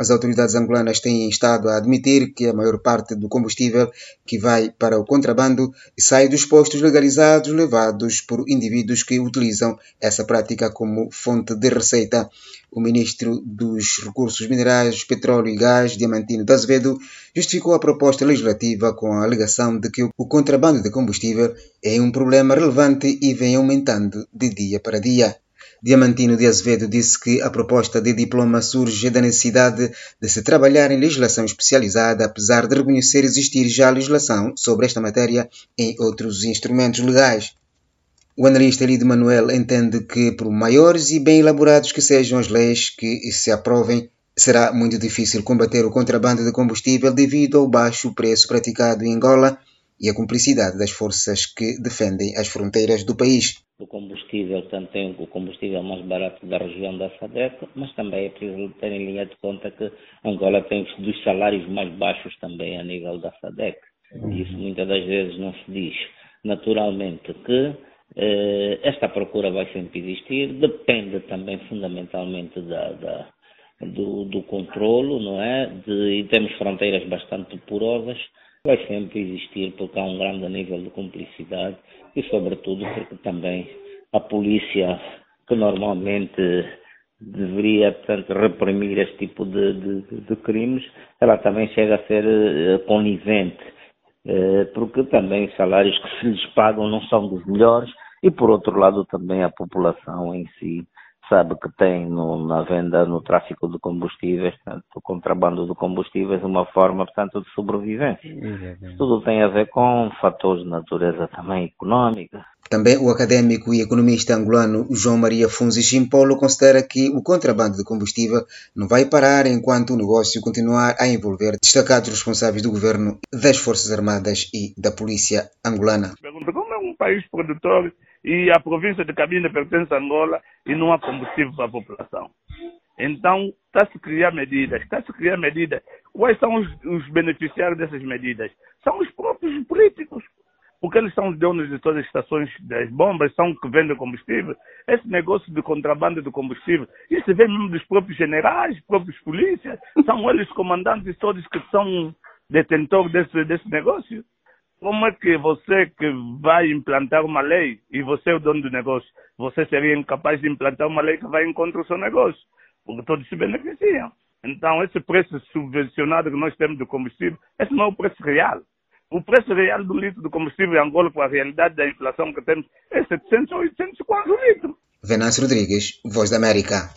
As autoridades angolanas têm estado a admitir que a maior parte do combustível que vai para o contrabando sai dos postos legalizados levados por indivíduos que utilizam essa prática como fonte de receita. O ministro dos Recursos Minerais, Petróleo e Gás, Diamantino de Azevedo, justificou a proposta legislativa com a alegação de que o contrabando de combustível é um problema relevante e vem aumentando de dia para dia. Diamantino de Azevedo disse que a proposta de diploma surge da necessidade de se trabalhar em legislação especializada, apesar de reconhecer existir já legislação sobre esta matéria em outros instrumentos legais. O analista Elidio Manuel entende que, por maiores e bem elaborados que sejam as leis que se aprovem, será muito difícil combater o contrabando de combustível devido ao baixo preço praticado em Angola e a cumplicidade das forças que defendem as fronteiras do país. O combustível, tanto tem o combustível mais barato da região da SADEC, mas também é preciso ter em linha de conta que Angola tem dos salários mais baixos também a nível da SADEC. E isso muitas das vezes não se diz. Naturalmente que eh, esta procura vai sempre existir, depende também fundamentalmente da, da do, do controlo, não é? De, e temos fronteiras bastante porosas, vai sempre existir porque há um grande nível de cumplicidade e sobretudo porque também a polícia que normalmente deveria portanto reprimir este tipo de, de, de crimes, ela também chega a ser uh, conivente, uh, porque também os salários que se lhes pagam não são dos melhores e por outro lado também a população em si sabe que tem no, na venda, no tráfico de combustíveis, portanto, o contrabando de combustíveis, uma forma, portanto, de sobrevivência. Tudo tem a ver com fatores de natureza também económica. Também o académico e economista angolano João Maria Funzi Chimpolo considera que o contrabando de combustível não vai parar enquanto o negócio continuar a envolver destacados responsáveis do governo, das Forças Armadas e da Polícia angolana. País produtor e a província de Cabinda pertence a Angola e não há combustível para a população. Então, está-se a criar medidas, está-se a criar medidas. Quais são os, os, beneficiários dessas medidas? São os próprios políticos, porque eles são os donos de todas as estações das bombas, são que vendem combustível. Esse negócio de contrabando de combustível, isso vem mesmo dos próprios generais, próprios polícias, são eles comandantes todos que são detentores desse, desse negócio. Como é que você que vai implantar uma lei e você é o dono do negócio, você seria incapaz de implantar uma lei que vai contra o seu negócio? Porque todos se beneficiam. Então, esse preço subvencionado que nós temos do combustível, esse não é o preço real. O preço real do litro do combustível em Angola, com a realidade da inflação que temos, é 700 ou 800 quase o litro. Venâncio Rodrigues, Voz da América.